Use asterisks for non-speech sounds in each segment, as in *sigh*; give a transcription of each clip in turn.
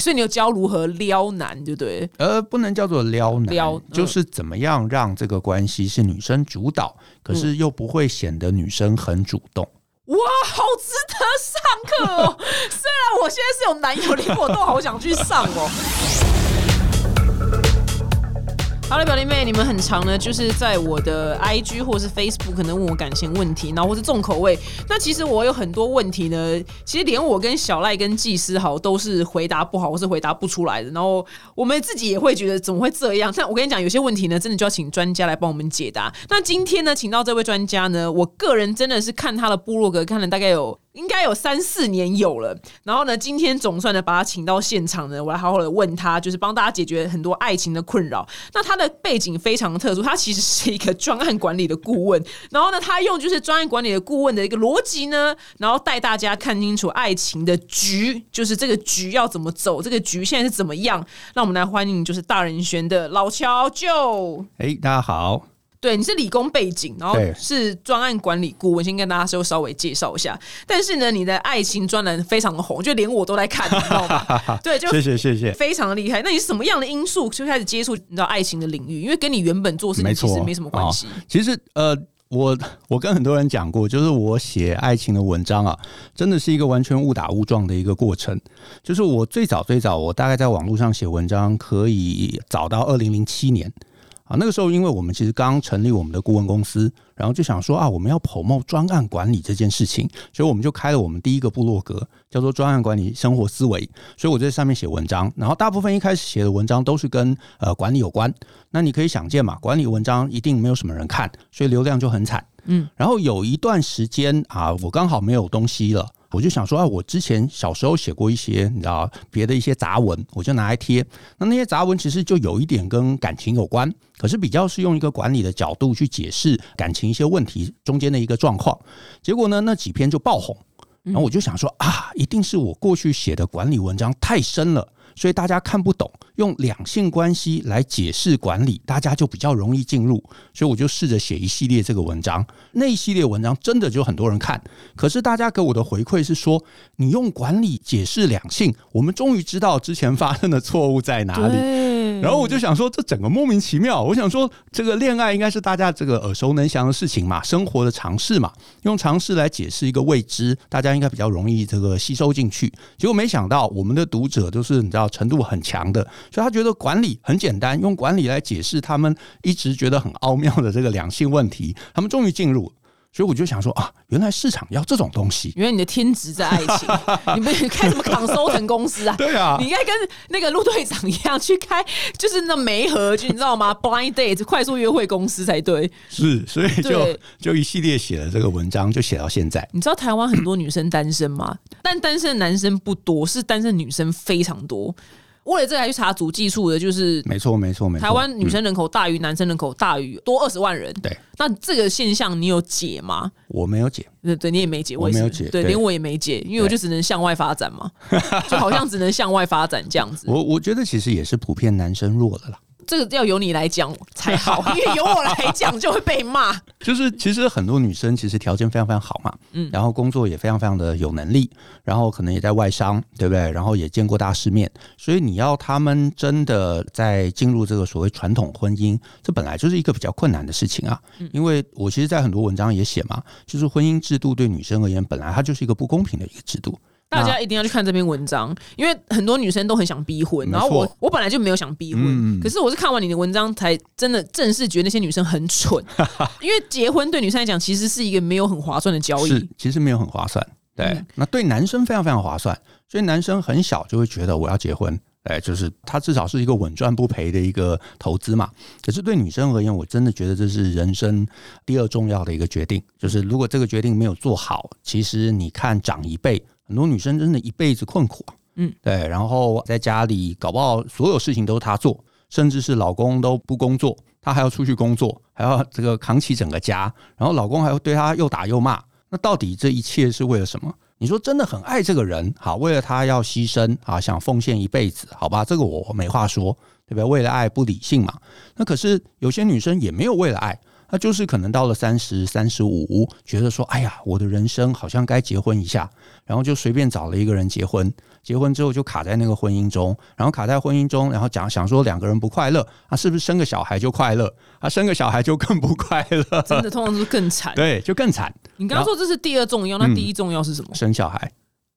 所以你有教如何撩男，对不对？呃，不能叫做撩男，撩嗯就是怎么样让这个关系是女生主导，可是又不会显得女生很主动。哇，好值得上课哦！*laughs* 虽然我现在是有男友，连我都好想去上哦。好了，表弟妹，你们很常呢，就是在我的 IG 或是 Facebook 可能问我感情问题，然后或是重口味。那其实我有很多问题呢，其实连我跟小赖跟技师好都是回答不好，或是回答不出来的。然后我们自己也会觉得怎么会这样？但我跟你讲，有些问题呢，真的就要请专家来帮我们解答。那今天呢，请到这位专家呢，我个人真的是看他的部落格看了大概有。应该有三四年有了，然后呢，今天总算呢把他请到现场呢，我来好好的问他，就是帮大家解决很多爱情的困扰。那他的背景非常特殊，他其实是一个专案管理的顾问，然后呢，他用就是专案管理的顾问的一个逻辑呢，然后带大家看清楚爱情的局，就是这个局要怎么走，这个局现在是怎么样。让我们来欢迎就是大人选的老乔就。哎，大家好，对，你是理工背景，然后是专案管理顾问，先跟大家稍稍微介绍一下。但是呢，你的爱情专栏非常的红，就连我都在看，你知道吗？*laughs* 对，就谢谢谢谢。非常的厉害。那你是什么样的因素就开始接触你知道爱情的领域？因为跟你原本做事情，其实没什么关系。哦其实呃，我我跟很多人讲过，就是我写爱情的文章啊，真的是一个完全误打误撞的一个过程。就是我最早最早，我大概在网络上写文章，可以早到二零零七年。啊，那个时候因为我们其实刚成立我们的顾问公司，然后就想说啊，我们要 promote 专案管理这件事情，所以我们就开了我们第一个部落格，叫做专案管理生活思维。所以我在上面写文章，然后大部分一开始写的文章都是跟呃管理有关。那你可以想见嘛，管理文章一定没有什么人看，所以流量就很惨。嗯，然后有一段时间啊，我刚好没有东西了。我就想说啊，我之前小时候写过一些，你知道别的一些杂文，我就拿来贴。那那些杂文其实就有一点跟感情有关，可是比较是用一个管理的角度去解释感情一些问题中间的一个状况。结果呢，那几篇就爆红。然后我就想说啊，一定是我过去写的管理文章太深了，所以大家看不懂。用两性关系来解释管理，大家就比较容易进入。所以我就试着写一系列这个文章。那一系列文章真的就很多人看，可是大家给我的回馈是说，你用管理解释两性，我们终于知道之前发生的错误在哪里。然后我就想说，这整个莫名其妙。我想说，这个恋爱应该是大家这个耳熟能详的事情嘛，生活的尝试嘛，用尝试来解释一个未知，大家应该比较容易这个吸收进去。结果没想到，我们的读者都是你知道程度很强的，所以他觉得管理很简单，用管理来解释他们一直觉得很奥妙的这个两性问题，他们终于进入。所以我就想说啊，原来市场要这种东西。原来你的天职在爱情，*laughs* 你不开什么 consulting 公司啊？对啊你应该跟那个陆队长一样去开，就是那媒合，就你知道吗？*laughs* blind date 快速约会公司才对。是，所以就就一系列写了这个文章，就写到现在。你知道台湾很多女生单身吗？但单身的男生不多，是单身女生非常多。为了这个还去查足迹处的，就是没错，没错，没错。台湾女嗯生人口大于男生人口大于多二十万人。对，那这个现象你有解吗？我没有解。对对，你也没解，我也，没有解对连我也没解，因为我就只能向外发展嘛，就好像只能向外发展这样子。*laughs* 我我觉得其实也是普遍男生弱了啦。这个要由你来讲才好，*laughs* 因为由我来讲就会被骂。就是其实很多女生其实条件非常非常好嘛，嗯，然后工作也非常非常的有能力，然后可能也在外商，对不对？然后也见过大世面，所以你要他们真的在进入这个所谓传统婚姻，这本来就是一个比较困难的事情啊。因为我其实，在很多文章也写嘛，就是婚姻制度对女生而言，本来它就是一个不公平的一个制度。大家一定要去看这篇文章，因为很多女生都很想逼婚，然后我我本来就没有想逼婚，嗯可是我是看完你的文章才真的正式觉得那些女生很蠢，*laughs* 因为结婚对女生来讲其实是一个没有很划算的交是易。，其实没有很划算。对，嗯那对男生非常非常划算，所以男生很小就会觉得我要结婚。哎，就是他至少是一个稳赚不赔的一个投资嘛。可是对女生而言，我真的觉得这是人生第二重要的一个决定。就是如果这个决定没有做好，其实你看长一辈，很多女生真的一辈子困苦啊。嗯，对，然后在家里搞不好所有事情都是她做，甚至是老公都不工作，她还要出去工作，还要这个扛起整个家，然后老公还要对她又打又骂。那到底这一切是为了什么？你说真的很爱这个人，好，为了他要牺牲啊，想奉献一辈子，好吧，这个我没话说，对不对？为了爱不理性嘛。那可是有些女生也没有为了爱，她就是可能到了三十三十五，觉得说，哎呀，我的人生好像该结婚一下，然后就随便找了一个人结婚，结婚之后就卡在那个婚姻中，然后卡在婚姻中，然后讲想说两个人不快乐啊，是不是生个小孩就快乐啊？生个小孩就更不快乐，真的通常是更惨。对，就更惨。你刚刚说这是第二重要，那第一重要是什么？生小孩。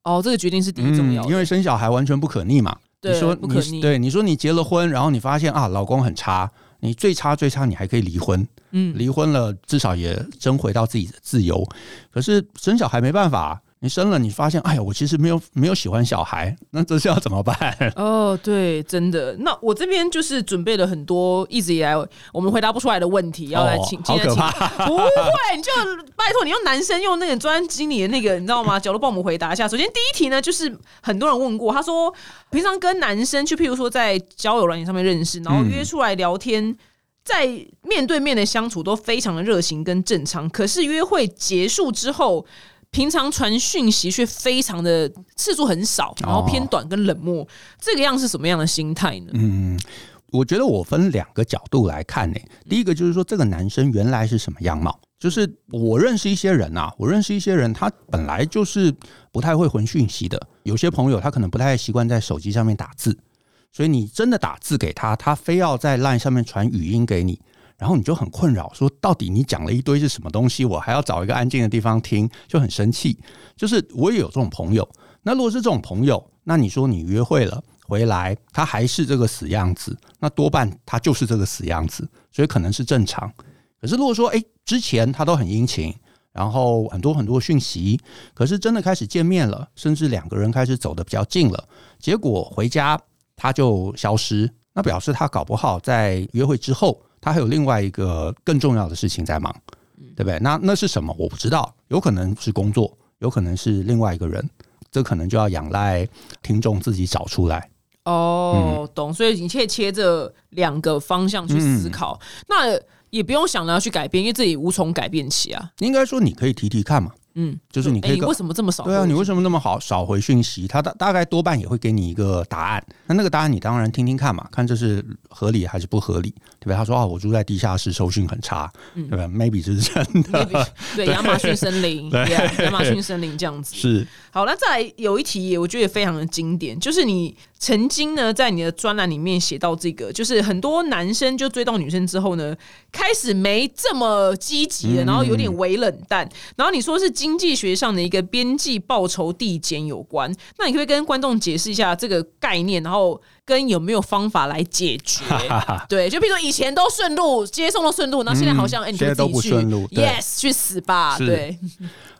哦，这个决定是第一重要，因为生小孩完全不可逆嘛。你说不可逆，对你说你结了婚，然后你发现啊，老公很差，你最差最差，你还可以离婚。嗯，离婚了至少也争回到自己的自由。可是生小孩没办法。你生了，你发现，哎呀，我其实没有没有喜欢小孩，那这是要怎么办？哦，对，真的。那我这边就是准备了很多一直以来我们回答不出来的问题，要来请，好可怕！不会，你就拜托你用男生用那个专经理的那个，你知道吗？角度帮我们回答一下。首先第一题呢，就是很多人问过，他说平常跟男生去，譬如说在交友软件上面认识，然后约出来聊天，在面对面的相处都非常的热情跟正常，可是约会结束之后。平常传讯息却非常的次数很少，然后偏短跟冷漠，这个样是什么样的心态呢？嗯，我觉得我分两个角度来看呢。第一个就是说，这个男生原来是什么样貌？就是我认识一些人啊，我认识一些人，他本来就是不太会回讯息的。有些朋友他可能不太习惯在手机上面打字，所以你真的打字给他，他非要在 LINE 上面传语音给你。然后你就很困扰，说到底你讲了一堆是什么东西，我还要找一个安静的地方听，就很生气。就是我也有这种朋友，那如果是这种朋友，那你说你约会了回来，他还是这个死样子，那多半他就是这个死样子，所以可能是正常。可是如果说，哎，之前他都很殷勤，然后很多很多讯息，可是真的开始见面了，甚至两个人开始走得比较近了，结果回家他就消失，那表示他搞不好在约会之后。他还有另外一个更重要的事情在忙，对不对？那那是什么？我不知道，有可能是工作，有可能是另外一个人，这可能就要仰赖听众自己找出来。哦，懂。所以你可以切这两个方向去思考，那也不用想着要去改变，因为自己无从改变起啊。应该说，你可以提提看嘛。嗯，就是你可以，你为什么这么少？对啊，你为什么那么好少回讯息？他大大概多半也会给你一个答案。那那个答案你当然听听看嘛，看这是合理还是不合理，对吧？他说啊，我住在地下室，收讯很差，对吧？Maybe 这是真的。*laughs* 对，亚马逊森林，对，亚马逊森林这样子 *laughs* 是。好，那再来有一题，我觉得也非常的经典，就是你。曾经呢，在你的专栏里面写到这个，就是很多男生就追到女生之后呢，开始没这么积极了，然后有点微冷淡。然后你说是经济学上的一个边际报酬递减有关，那你可以跟观众解释一下这个概念，然后跟有没有方法来解决？*laughs* 对，就比如说以前都顺路接送都顺路，然后现在好像哎，你都不顺路，yes，去死吧！对，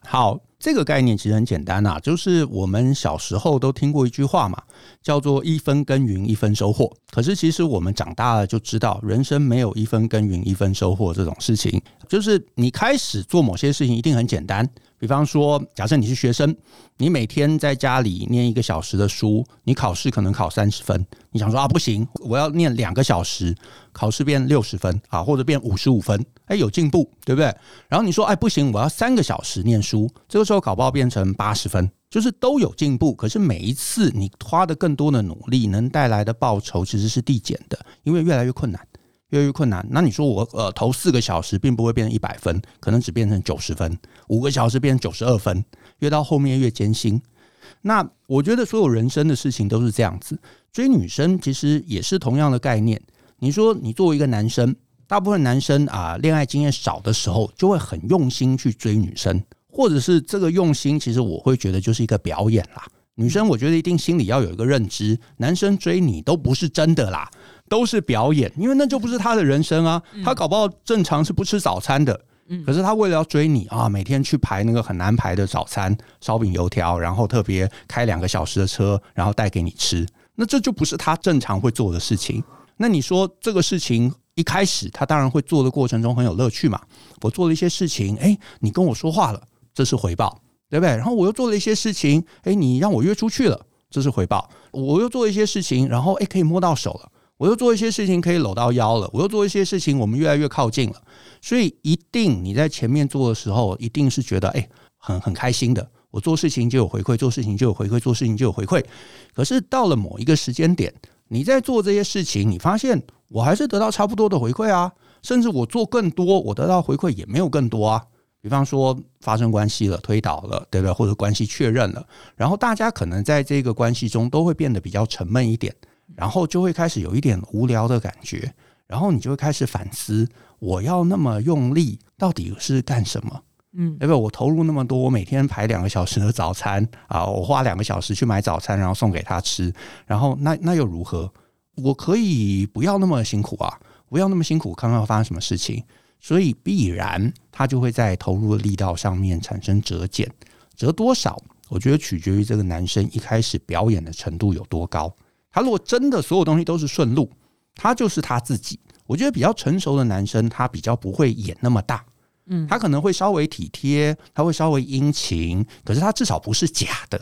好。这个概念其实很简单呐，就是我们小时候都听过一句话嘛，叫做“一分耕耘一分收获”。可是其实我们长大了就知道，人生没有一分耕耘一分收获这种事情。就是你开始做某些事情一定很简单。比方说，假设你是学生，你每天在家里念一个小时的书，你考试可能考三十分。你想说啊，不行，我要念两个小时，考试变六十分啊，或者变五十五分，哎，有进步，对不对？然后你说，哎，不行，我要三个小时念书，这个时候考报变成八十分，就是都有进步。可是每一次你花的更多的努力，能带来的报酬其实是递减的，因为越来越困难。越狱困难，那你说我呃投四个小时，并不会变成一百分，可能只变成九十分；五个小时变成九十二分，越到后面越艰辛。那我觉得所有人生的事情都是这样子，追女生其实也是同样的概念。你说你作为一个男生，大部分男生啊恋爱经验少的时候，就会很用心去追女生，或者是这个用心，其实我会觉得就是一个表演啦。女生我觉得一定心里要有一个认知，男生追你都不是真的啦。都是表演，因为那就不是他的人生啊。他搞不好正常是不吃早餐的，可是他为了要追你啊，每天去排那个很难排的早餐，烧饼油条，然后特别开两个小时的车，然后带给你吃。那这就不是他正常会做的事情。那你说这个事情一开始他当然会做的过程中很有乐趣嘛？我做了一些事情，哎，你跟我说话了，这是回报，对不对？然后我又做了一些事情，哎，你让我约出去了，这是回报。我又做了一些事情，然后哎，可以摸到手了。我又做一些事情可以搂到腰了，我又做一些事情，我们越来越靠近了。所以一定你在前面做的时候，一定是觉得哎很很开心的。我做事情就有回馈，做事情就有回馈，做事情就有回馈。可是到了某一个时间点，你在做这些事情，你发现我还是得到差不多的回馈啊，甚至我做更多，我得到回馈也没有更多啊。比方说发生关系了、推倒了，对不对？或者关系确认了，然后大家可能在这个关系中都会变得比较沉闷一点，然后就会开始有一点无聊的感觉，然后你就会开始反思：我要那么用力，到底是干什么？嗯，对不对？我投入那么多，我每天排两个小时的早餐啊，我花两个小时去买早餐，然后送给他吃，然后那那又如何？我可以不要那么辛苦啊，不要那么辛苦，看看发生什么事情。所以必然他就会在投入的力道上面产生折减，折多少？我觉得取决于这个男生一开始表演的程度有多高。他如果真的所有东西都是顺路，他就是他自己。我觉得比较成熟的男生，他比较不会演那么大，嗯，他可能会稍微体贴，他会稍微殷勤，可是他至少不是假的，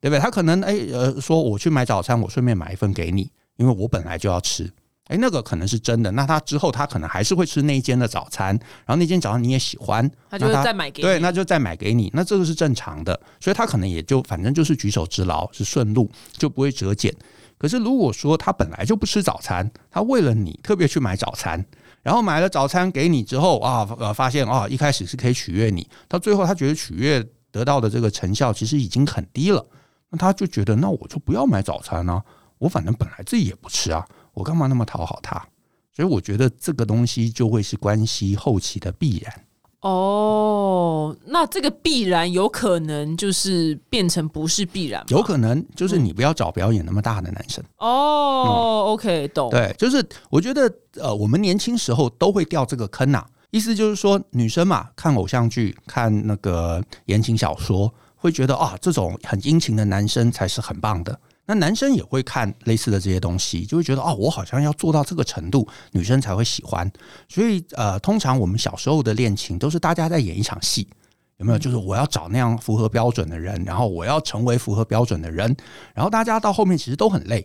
对不对？他可能哎呃说我去买早餐，我顺便买一份给你，因为我本来就要吃。哎，那个可能是真的。那他之后他可能还是会吃那一间的早餐，然后那间早餐你也喜欢，他就再买给对，那就再买给你。那这个是正常的，所以他可能也就反正就是举手之劳，是顺路就不会折减。可是如果说他本来就不吃早餐，他为了你特别去买早餐，然后买了早餐给你之后啊，呃，发现啊，一开始是可以取悦你，到最后他觉得取悦得到的这个成效其实已经很低了，那他就觉得那我就不要买早餐呢，我反正本来自己也不吃啊。我干嘛那么讨好他？所以我觉得这个东西就会是关系后期的必然。哦，那这个必然有可能就是变成不是必然，有可能就是你不要找表演那么大的男生。哦，OK，懂。对，就是我觉得呃，我们年轻时候都会掉这个坑呐。意思就是说，女生嘛，看偶像剧、看那个言情小说，会觉得啊，这种很殷勤的男生才是很棒的。那男生也会看类似的这些东西，就会觉得哦，我好像要做到这个程度，女生才会喜欢。所以呃，通常我们小时候的恋情都是大家在演一场戏，有没有？就是我要找那样符合标准的人，然后我要成为符合标准的人，然后大家到后面其实都很累，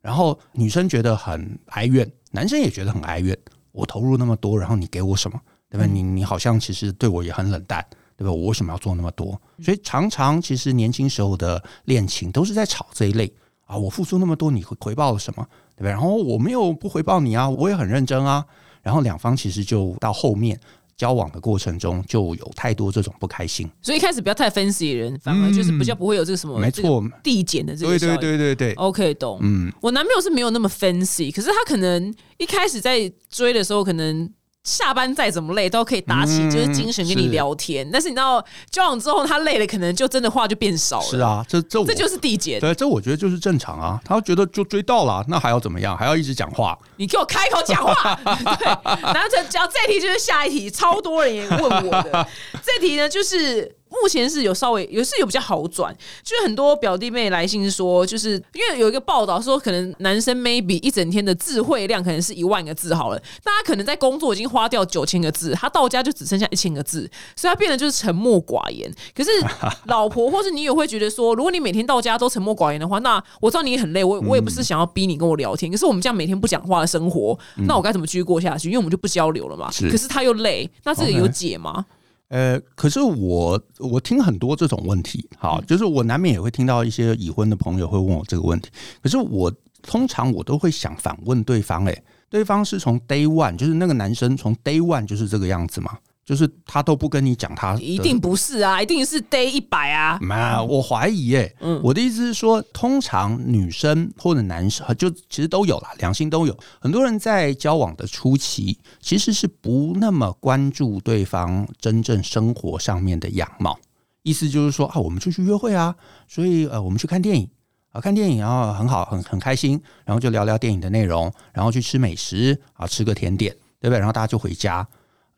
然后女生觉得很哀怨，男生也觉得很哀怨。我投入那么多，然后你给我什么？对吧？你你好像其实对我也很冷淡。对吧？我为什么要做那么多？所以常常其实年轻时候的恋情都是在吵这一类啊！我付出那么多，你回回报了什么？对不对？然后我没有不回报你啊，我也很认真啊。然后两方其实就到后面交往的过程中就有太多这种不开心。所以一开始不要太分析人，反而就是比较不会有这个什么没错递减的这个。对对对对对，OK，懂。嗯，我男朋友是没有那么分析，可是他可能一开始在追的时候可能。下班再怎么累都可以打起就是精神跟你聊天，但是你知道交往之后他累了，可能就真的话就变少了。是啊，这这这就是递减。对，这我觉得就是正常啊。他觉得就追到了，那还要怎么样？还要一直讲话？你给我开口讲话。*laughs* 对，然后这讲这题就是下一题，超多人也问我的。*laughs* 这题呢，就是。目前是有稍微也是有比较好转，就是很多表弟妹来信说，就是因为有一个报道说，可能男生 maybe 一整天的智慧量可能是一万个字好了，大家可能在工作已经花掉九千个字，他到家就只剩下一千个字，所以他变得就是沉默寡言。可是 *laughs* 老婆或是你也会觉得说，如果你每天到家都沉默寡言的话，那我知道你很累，我我也不是想要逼你跟我聊天，可是我们这样每天不讲话的生活，那我该怎么继续过下去？因为我们就不交流了嘛。可是他又累，那这个有解吗？呃，可是我我听很多这种问题，好，就是我难免也会听到一些已婚的朋友会问我这个问题。可是我通常我都会想反问对方，哎，对方是从 day one，就是那个男生从 day one 就是这个样子吗？就是他都不跟你讲，他一定不是啊，一定是 day 一百啊。妈，我怀疑耶。嗯，我的意思是说，通常女生或者男生就其实都有了，两性都有。很多人在交往的初期，其实是不那么关注对方真正生活上面的样貌。意思就是说啊，我们出去约会啊，所以呃，我们去看电影啊，看电影然后很好，很很开心，然后就聊聊电影的内容，然后去吃美食啊，吃个甜点，对不对？然后大家就回家。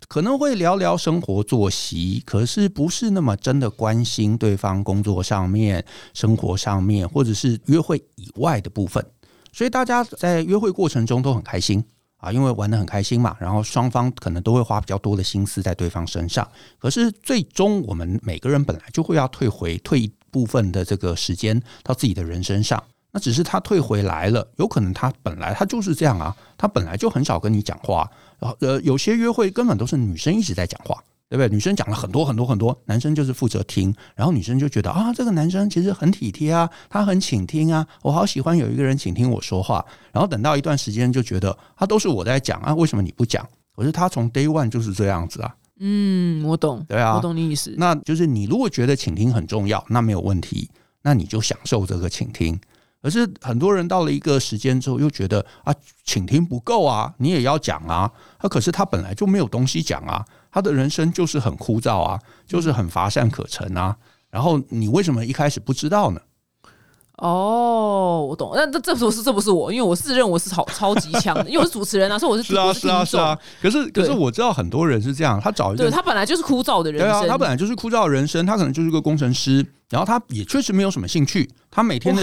可能会聊聊生活作息，可是不是那么真的关心对方工作上面、生活上面，或者是约会以外的部分。所以大家在约会过程中都很开心啊，因为玩的很开心嘛。然后双方可能都会花比较多的心思在对方身上。可是最终我们每个人本来就会要退回退一部分的这个时间到自己的人身上。那只是他退回来了，有可能他本来他就是这样啊，他本来就很少跟你讲话。呃，有些约会根本都是女生一直在讲话，对不对？女生讲了很多很多很多，男生就是负责听，然后女生就觉得啊，这个男生其实很体贴啊，他很倾听啊，我好喜欢有一个人倾听我说话。然后等到一段时间就觉得，他都是我在讲啊，为什么你不讲？可是他从 day one 就是这样子啊，嗯，我懂，对啊我懂你意思。那就是你如果觉得倾听很重要，那没有问题，那你就享受这个倾听。可是很多人到了一个时间之后，又觉得啊，请听不够啊，你也要讲啊。他可是他本来就没有东西讲啊，他的人生就是很枯燥啊，就是很乏善可陈啊。然后你为什么一开始不知道呢？哦，我懂。那这这不是这不是我，因为我自认我是超超级强的，*laughs* 因为我是主持人啊，所以我是是啊，我是啊，是啊。可是可是我知道很多人是这样，他找一个对他本来就是枯燥的人对啊，他本来就是枯燥的人生，他可能就是个工程师，然后他也确实没有什么兴趣，他每天的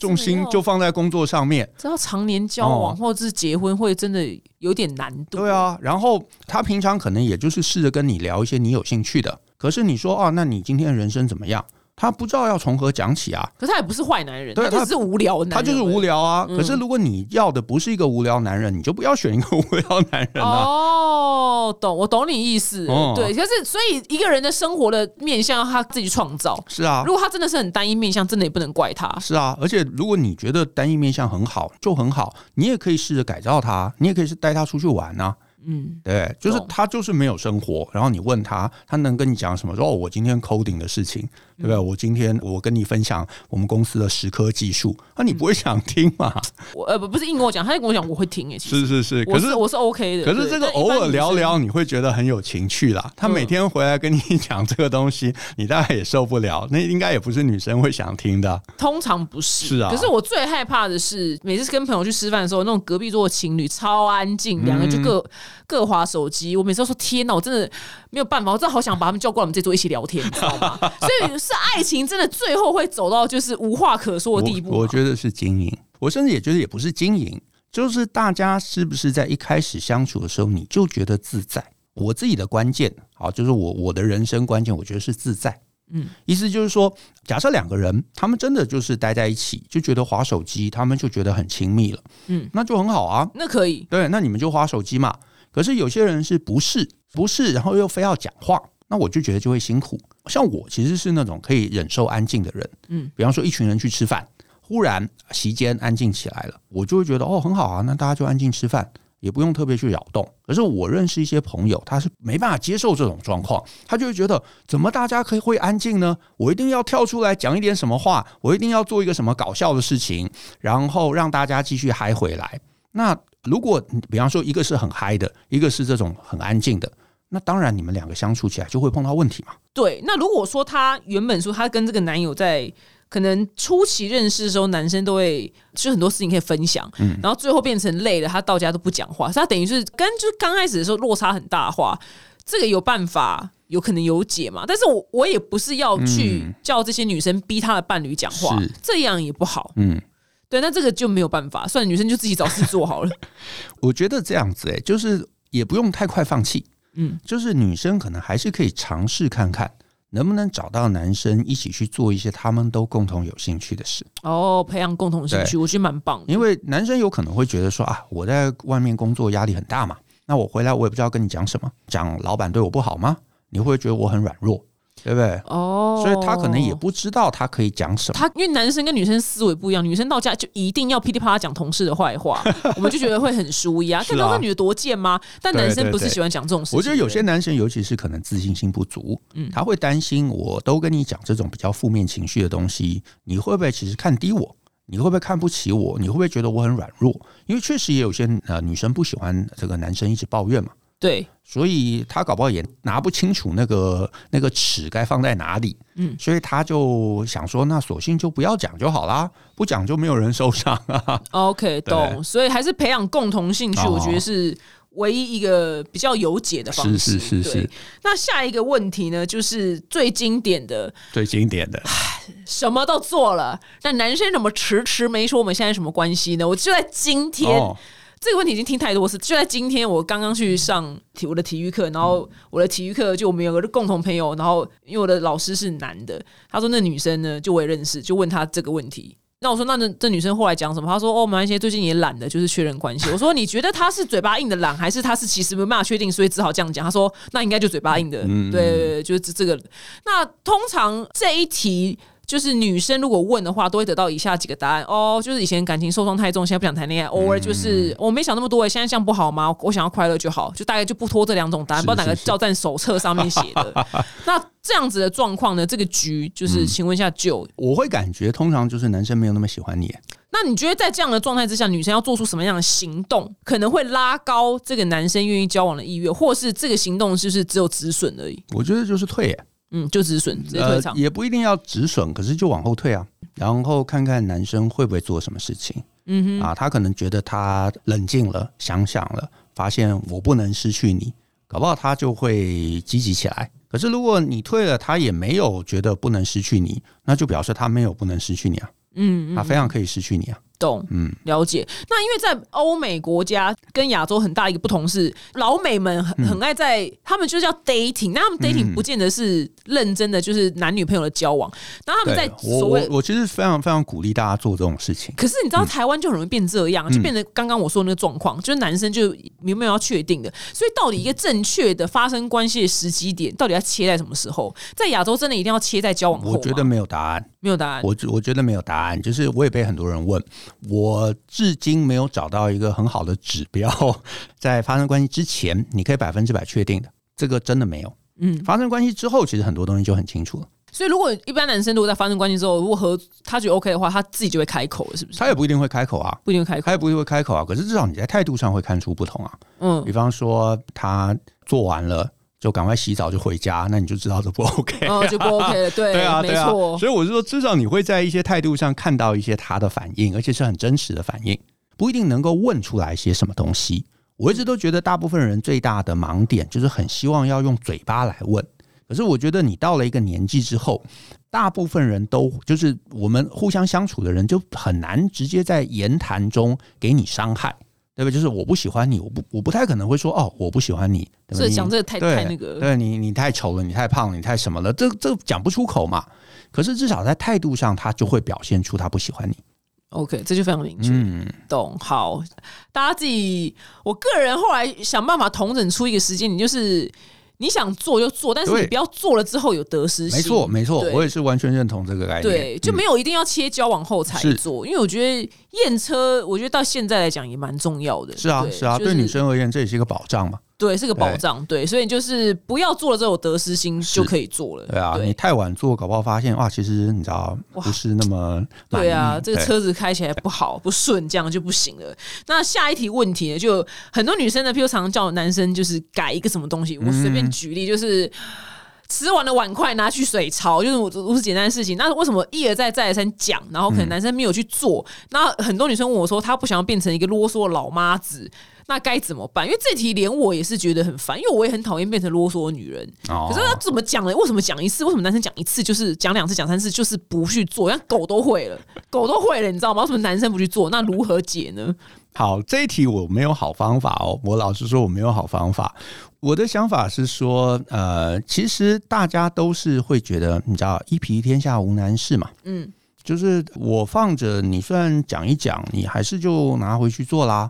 重心就放在工作上面。这要常年交往、哦或者是结婚，会真的有点难度。对，啊，然后他平常可能也就是试着跟你聊一些你有兴趣的，可是你说啊，那你今天的人生怎么样？他不知道要从何讲起啊，可是他也不是坏男人，对他他就是无聊的男人，他就是无聊啊。嗯可是如果你要的不是一个无聊男人，你就不要选一个无聊男人啊。哦，懂，我懂你意思。哦对，可是所以一个人的生活的面向要他自己创造。是啊如，果他真的是很单一面向，真的也不能怪他。是啊，而且如果你觉得单一面相很好，就很好，你也可以试着改造他，你也可以是带他出去玩啊。嗯，对，就是他就是没有生活，然后你问他，他能跟你讲什么？说哦，我今天 coding 的事情，对不对？我今天我跟你分享我们公司的十科技术，那、你不会想听嘛？我呃不不是硬跟我讲，他就跟我讲我会听诶，其实是是是，可是我是 OK 的。可是这个偶尔聊聊，你会觉得很有情趣啦。他嗯每天回来跟你讲这个东西，你大概也受不了，那应该也不是女生会想听的。通常不是，是啊可是我最害怕的是，每次跟朋友去吃饭的时候，那种隔壁桌的情侣超安静，两个就各、嗯各划手机。我每次都说天哪，我真的没有办法，我真的好想把他们叫过来我们这桌一起聊天，*laughs* 你知道吗？所以是爱情真的最后会走到就是无话可说的地步我我觉得是经营，我甚至也觉得也不是经营，就是大家是不是在一开始相处的时候你就觉得自在？我自己的关键啊，就是我我的人生关键，我觉得是自在。嗯，意思就是说，假设两个人他们真的就是待在一起，就觉得划手机，他们就觉得很亲密了，嗯，那就很好啊。那可以，对，那你们就划手机嘛。可是有些人是不是不是，然后又非要讲话，那我就觉得就会辛苦。像我其实是那种可以忍受安静的人，嗯，比方说一群人去吃饭，忽然席间安静起来了，我就会觉得哦很好啊，那大家就安静吃饭，也不用特别去扰动。可是我认识一些朋友，他是没办法接受这种状况，他就会觉得怎么大家可以会安静呢？我一定要跳出来讲一点什么话，我一定要做一个什么搞笑的事情，然后让大家继续嗨回来。那如果比方说一个是很嗨的，一个是这种很安静的，那当然你们两个相处起来就会碰到问题嘛。对。那如果说她原本说她跟这个男友在。可能初期认识的时候，男生都会就很多事情可以分享，嗯然后最后变成累了，他到家都不讲话，所以他等于是跟就是刚开始的时候落差很大的话，这个有办法，有可能有解嘛？但是我我也不是要去嗯叫这些女生逼她的伴侣讲话，是这样也不好。嗯，对，那这个就没有办法，算了，女生就自己找事做好了。*laughs* 我觉得这样子、欸，就是也不用太快放弃，嗯，就是女生可能还是可以尝试看看。能不能找到男生一起去做一些他们都共同有兴趣的事？哦，培养共同兴趣，我觉得蛮棒的。因为男生有可能会觉得说啊，我在外面工作压力很大嘛，那我回来我也不知道跟你讲什么，讲老板对我不好吗？你会觉得我很软弱，对不对？哦，所以他可能也不知道他可以讲什么。他因为男生跟女生思维不一样，女生到家就一定要噼里啪啦讲同事的坏话，*laughs* 我们就觉得会很舒压。看到那女的多贱吗？但男生不是喜欢讲这种事情。我觉得有些男生，尤其是可能自信心不足，嗯他会担心，我都跟你讲这种比较负面情绪的东西，你会不会其实看低我？你会不会看不起我？你会不会觉得我很软弱？因为确实也有些呃女生不喜欢这个男生一直抱怨嘛，对，所以他搞不好也拿不清楚那个那个尺该放在哪里，嗯所以他就想说，那索性就不要讲就好啦，不讲就没有人受伤啊。OK，懂。所以还是培养共同兴趣，哦我觉得是唯一一个比较有解的方式。是是是是，那下一个问题呢，就是最经典的，最经典的，什么都做了，但男生怎么迟迟没说我们现在什么关系呢？我就在今天。哦，这个问题已经听太多次，就在今天，我刚刚去上体我的体育课，然后我的体育课就我们有个共同朋友，然后因为我的老师是男的，他说那女生呢，就我也认识，就问他这个问题。那我说那那这女生后来讲什么？她说哦，马来西亚最近也懒的，就是确认关系。*laughs* 我说你觉得她是嘴巴硬的懒，还是她是其实没办法确定，所以只好这样讲？他说那应该就嘴巴硬的，嗯对对对，就是这这个。那通常这一题。就是女生如果问的话，都会得到以下几个答案哦，就是以前感情受伤太重，现在不想谈恋爱，偶尔就是我没想那么多，现在这样不好吗？我想要快乐就好，就大概就不拖这两种答案，是不知道哪个是是教战手册上面写的。*laughs* 那这样子的状况呢？这个局嗯就是，请问一下舅，我会感觉通常就是男生没有那么喜欢你，那你觉得在这样的状态之下，女生要做出什么样的行动，可能会拉高这个男生愿意交往的意愿，或是这个行动就是只有止损而已？我觉得就是退耶，嗯，就止损，直接退场。呃也不一定要止损，可是就往后退啊，然后看看男生会不会做什么事情。嗯哼，啊，他可能觉得他冷静了，想想了，发现我不能失去你，搞不好他就会积极起来。可是如果你退了，他也没有觉得不能失去你，那就表示他没有不能失去你啊，嗯，他非常可以失去你啊。懂，嗯，了解。那因为在欧美国家跟亚洲很大一个不同是，老美们很很爱在，他们就是叫 dating，那他们 dating 嗯不见得是认真的，就是男女朋友的交往，然后他们在所谓我我其实非常非常鼓励大家做这种事情。可是你知道台湾就很容易变这样，就变成刚刚我说的那个状况，就是男生就明没有要确定的，所以到底一个正确的发生关系的时机点，到底要切在什么时候？在亚洲真的一定要切在交往后吗我觉得没有答案，没有答案。我我觉得没有答案，就是我也被很多人问，我至今没有找到一个很好的指标，*laughs* 在发生关系之前，你可以百分之百确定的，这个真的没有。嗯，发生关系之后，其实很多东西就很清楚了。所以如果一般男生如果在发生关系之后，如果和他觉得 OK 的话，他自己就会开口了，是不是？他也不一定会开口啊，不一定会开口。他也不一定会开口啊。可是至少你在态度上会看出不同啊。嗯比方说他做完了就赶快洗澡就回家，那你就知道这不 *laughs* OK。哦，就不 OK 了，对，对啊，没对啊，错。所以我是说，至少你会在一些态度上看到一些他的反应，而且是很真实的反应，不一定能够问出来些什么东西。我一直都觉得，大部分人最大的盲点就是很希望要用嘴巴来问。可是我觉得你到了一个年纪之后，大部分人都就是我们互相相处的人，就很难直接在言谈中给你伤害，对不对？就是我不喜欢你，我不我不太可能会说哦，我不喜欢你，对对所以讲这个太对太那个，对你你太丑了，你太胖了，你太什么了，这这讲不出口嘛。可是至少在态度上，他就会表现出他不喜欢你。OK，这就非常明确。嗯，懂好，大家自己。我个人后来想办法统整出一个时间你，就是你想做就做，但是你不要做了之后有得失心。没错没错，我也是完全认同这个概念。对，就没有一定要切交往后才是做，因为我觉得验车，我觉得到现在来讲也蛮重要的。是啊是啊，就是对女生而言，这也是一个保障嘛。对是个保障，对，所以就是不要做了之后有得失心就可以做了。对啊，你太晚做，搞不好发现哇，其实你知道不是那么对啊，这个车子开起来不好不顺，这样就不行了。那下一题问题呢，就很多女生呢，譬如常常叫男生就是改一个什么东西，我随便举例就是。吃完的碗筷拿去水槽，就是我如此简单的事情。那为什么一而再再而三讲，然后可能男生没有去做？那很多女生问我说，她不想要变成一个啰嗦的老妈子，那该怎么办？因为这题连我也是觉得很烦，因为我也很讨厌变成啰嗦女人。哦可是他怎么讲呢？为什么讲一次？为什么男生讲一次就是讲两次、讲三次就是不去做？像狗都会了，*laughs* 狗都会了，你知道吗？为什么男生不去做？那如何解呢？好，这一题我没有好方法哦。我老实说，我没有好方法。我的想法是说，呃，其实大家都是会觉得，你知道，一皮天下无难事嘛。嗯，就是我放着，你虽然讲一讲，你还是就拿回去做啦。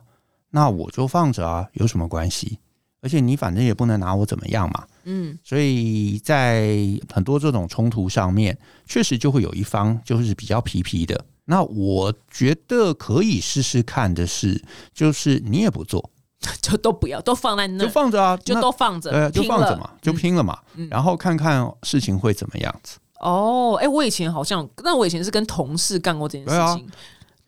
那我就放着啊，有什么关系？而且你反正也不能拿我怎么样嘛。嗯，所以在很多这种冲突上面，确实就会有一方就是比较皮皮的。那我觉得可以试试看的是，就是你也不做，*laughs* 就都不要，都放在那就，放着啊，就都放着，呃就放着嘛，就拼了嘛，然后看看事情会怎么样子。哦，哎、我以前好像，那我以前是跟同事干过这件事情。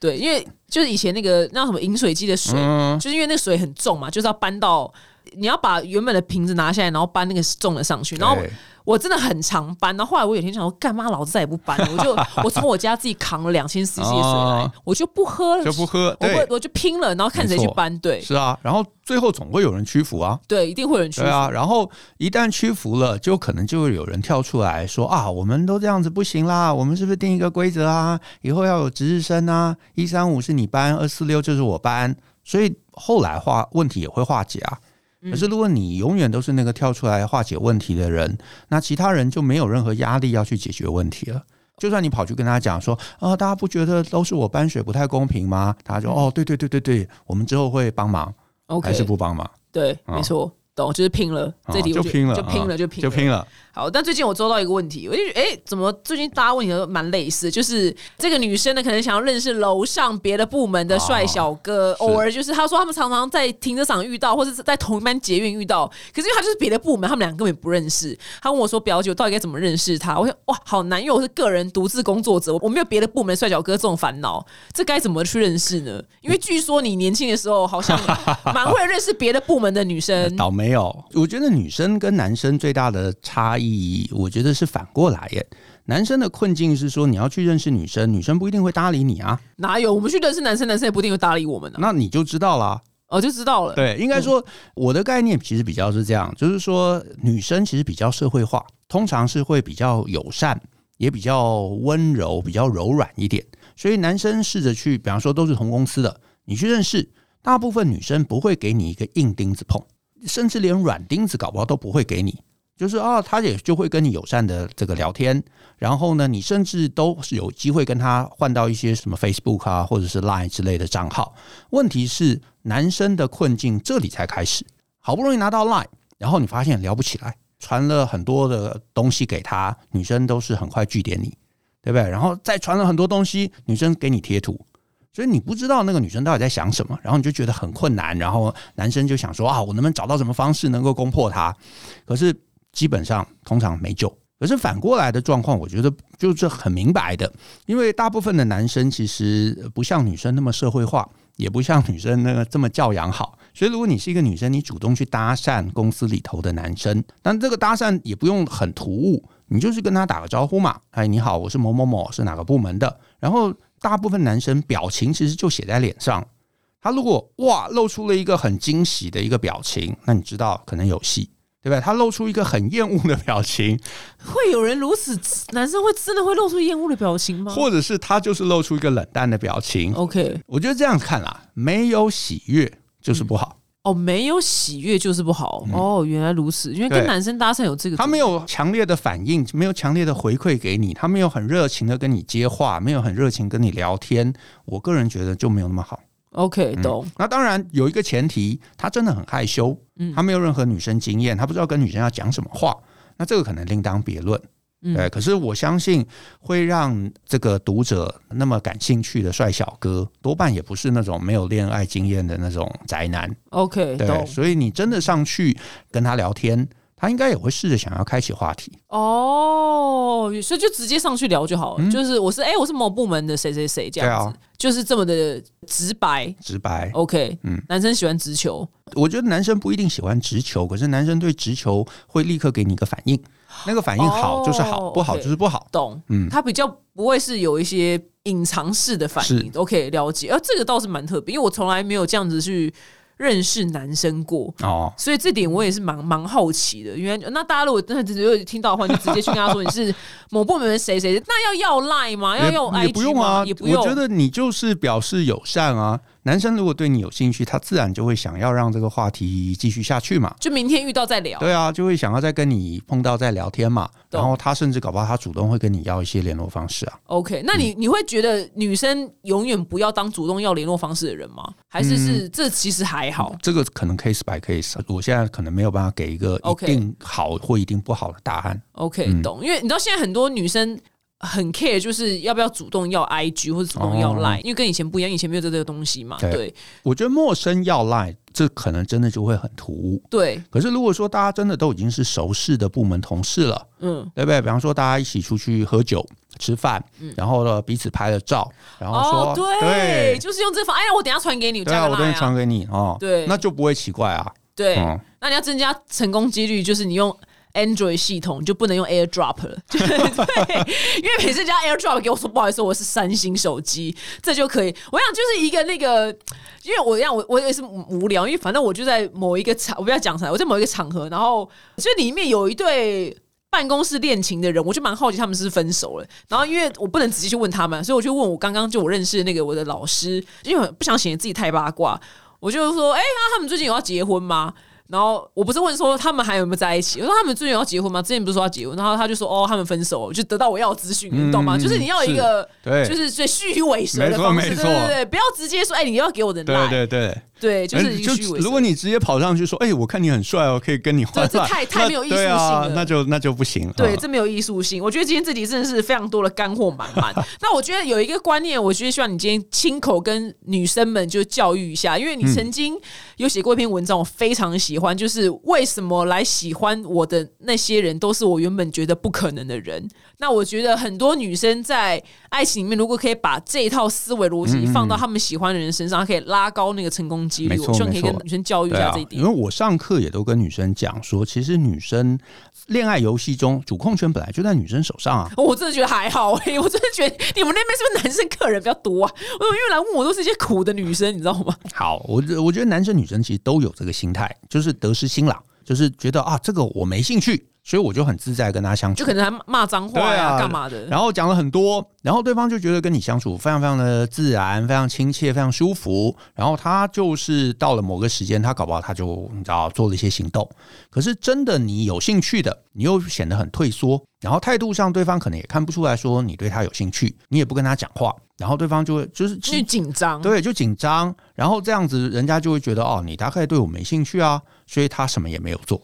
对，因为就是以前那个那什么饮水机的水，嗯，就是因为那个水很重嘛，就是要搬到你要把原本的瓶子拿下来，然后搬那个重的上去，然后对我真的很常搬，然后后来我有天想说，干嘛老子再也不搬了，我就 *laughs* 我从我家自己扛了两千 CC 的水来，哦我就不喝了，就不喝，我对会，我就拼了，然后看谁去搬，对是啊，然后最后总会有人屈服啊。对，一定会有人屈服啊，然后一旦屈服了，就可能就会有人跳出来说啊，我们都这样子不行啦，我们是不是定一个规则啊？以后要有值日生啊，一三五是你搬，二四六就是我搬，所以后来化问题也会化解啊。可是如果你永远都是那个跳出来化解问题的人，那其他人就没有任何压力要去解决问题了。就算你跑去跟他讲说，啊、大家不觉得都是我搬水不太公平吗？他说哦，对对对对对，我们之后会帮忙还是不帮忙？对，嗯没错，懂，就是拼了，啊这题我就拼了，就拼了，啊就拼了，就拼了。好，但最近我收到一个问题，我就觉得，哎、怎么最近大家问题都蛮类似？就是这个女生呢，可能想要认识楼上别的部门的帅小哥，哦偶尔就是她说他们常常在停车场遇到，或者是在同一班捷运遇到，可是因为他就是别的部门，他们两个根本不认识。他问我说：“表姐，我到底该怎么认识他？”我想，哇，好难，因为我是个人独自工作者，我没有别的部门帅小哥这种烦恼，这该怎么去认识呢？因为据说你年轻的时候好像蛮会认识别的部门的女生。*laughs* 倒没有，我觉得女生跟男生最大的差异，我觉得是反过来耶。男生的困境是说，你要去认识女生，女生不一定会搭理你啊，哪有？我们去认识男生，男生也不一定会搭理我们呢、那你就知道啦。哦，就知道了。对，应该说我的概念其实比较是这样，就是说女生其实比较社会化，通常是会比较友善，也比较温柔，比较柔软一点。所以男生试着去，比方说都是同公司的，你去认识，大部分女生不会给你一个硬钉子碰，甚至连软钉子搞不好都不会给你。就是啊，他也就会跟你友善的这个聊天，然后呢，你甚至都是有机会跟他换到一些什么 Facebook 啊，或者是 Line 之类的账号。问题是，男生的困境这里才开始，好不容易拿到 Line，然后你发现聊不起来，传了很多的东西给他，女生都是很快拒点你，对不对？然后再传了很多东西，女生给你贴图。所以你不知道那个女生到底在想什么，然后你就觉得很困难，然后男生就想说啊，我能不能找到什么方式能够攻破她？可是基本上通常没救。可是反过来的状况，我觉得就是很明白的，因为大部分的男生其实不像女生那么社会化，也不像女生那个这么教养好。所以如果你是一个女生，你主动去搭讪公司里头的男生，但这个搭讪也不用很突兀，你就是跟他打个招呼嘛，哎，你好，我是某某某，是哪个部门的。然后大部分男生表情其实就写在脸上，他如果哇露出了一个很惊喜的一个表情，那你知道可能有戏。对不对？他露出一个很厌恶的表情，会有人如此，男生会真的会露出厌恶的表情吗？或者是他就是露出一个冷淡的表情。OK，我觉得这样看啦，没有喜悦就是不好。哦，没有喜悦就是不好。哦，原来如此，因为跟男生搭讪有这个，他没有强烈的反应，没有强烈的回馈给你，他没有很热情的跟你接话，没有很热情跟你聊天。我个人觉得就没有那么好。OK 懂。那当然有一个前提，他真的很害羞，他没有任何女生经验，他不知道跟女生要讲什么话。那这个可能另当别论。嗯对，可是我相信会让这个读者那么感兴趣的帅小哥，多半也不是那种没有恋爱经验的那种宅男。OK 对，懂。所以你真的上去跟他聊天，他应该也会试着想要开启话题。哦，所以就直接上去聊就好了。就是我是哎、我是某部门的谁谁谁这样子，就是这么的直白。直白，OK，嗯男生喜欢直球。我觉得男生不一定喜欢直球，可是男生对直球会立刻给你一个反应，*gasps* 那个反应好就是好，哦不好就是不好。懂，嗯他比较不会是有一些隐藏式的反应是，OK，了解。而、这个倒是蛮特别，因为我从来没有这样子去认识男生过。哦，所以这点我也是蛮蛮好奇的，原来那大家如果真的只有听到的话，你就直接去跟他说你是 *laughs* 某部门的谁谁，那要要赖吗？要用 IG 也不用啊，也不用。我觉得你就是表示友善啊。男生如果对你有兴趣，他自然就会想要让这个话题继续下去嘛。就明天遇到再聊。对啊，就会想要再跟你碰到再聊天嘛。然后他甚至搞不好他主动会跟你要一些联络方式啊。OK，那你你会觉得女生永远不要当主动要联络方式的人吗？还是是、这其实还好？这个可能 case by case，我现在可能没有办法给一个一定好或一定不好的答案。OK，、嗯懂。因为你知道现在很多女生很 care，就是要不要主动要 IG 或者主动要哦 Line，、因为跟以前不一样，以前没有这个东西嘛。对对我觉得陌生要 Line，这可能真的就会很突兀。对，可是如果说大家真的都已经是熟识的部门同事了，嗯，对不对？比方说大家一起出去喝酒、吃饭，然后呢彼此拍了照，然后说、哦，对，对就是用这方。哎呀，我等下传给你，对啊，我等你传给你哦，对那就不会奇怪啊。对，嗯那你要增加成功几率，就是你用 Android 系统就不能用 AirDrop 了，*laughs* 对，因为每次加 AirDrop 给我说不好意思，我是三星手机，这就可以。我想就是一个那个，因为我让我我也是无聊，因为反正我就在某一个场，我不要讲出来，我在某一个场合，然后就里面有一对。办公室恋情的人，我就蛮好奇他们是分手了。然后因为我不能直接去问他们，所以我就问我刚刚就我认识的那个我的老师，因为不想显得自己太八卦，我就说：“哎、那他们最近有要结婚吗？”然后我不是问说他们还有没有在一起，我说他们最近有要结婚吗？之前不是说要结婚，然后他就说哦，他们分手了，就得到我要的资讯，你懂吗？嗯就是你要一个对就是最虚与委蛇的方式，没错没错对对对，不要直接说哎，你要给我的对对对，对，就是虚伪。如果你直接跑上去说，哎、我看你很帅哦，可以跟你换这，太太没有艺术性了那就那就不行。对，嗯这没有艺术性。我觉得今天这集真的是非常多的干货满满。*laughs* 那我觉得有一个观念，我觉得希望你今天亲口跟女生们就教育一下，因为你曾经有写过一篇文章，我非常喜欢，就是为什么来喜欢我的那些人都是我原本觉得不可能的人。那我觉得很多女生在爱情里面，如果可以把这一套思维逻辑放到他们喜欢的人身上，可以拉高那个成功几率。我希望可以跟女生教育一下这一，点因为。我上课也都跟女生讲说，其实女生恋爱游戏中主控权本来就在女生手上啊。我真的觉得还好哎、我真的觉得你们那边是不是男生客人比较多啊？*laughs* 我因为来问我都是一些苦的女生，你知道吗？好，我觉我觉得男生女生其实都有这个心态，就是是得失心了，就是觉得啊，这个我没兴趣，所以我就很自在跟他相处就。可能还骂脏话呀、啊干嘛的？然后讲了很多，然后对方就觉得跟你相处非常非常的自然，非常亲切，非常舒服。然后他就是到了某个时间，他搞不好他就你知道做了一些行动。可是真的你有兴趣的，你又显得很退缩，然后态度上对方可能也看不出来说你对他有兴趣，你也不跟他讲话，然后对方就会就是去紧张，对，就紧张，然后这样子，人家就会觉得哦，你大概对我没兴趣啊，所以他什么也没有做，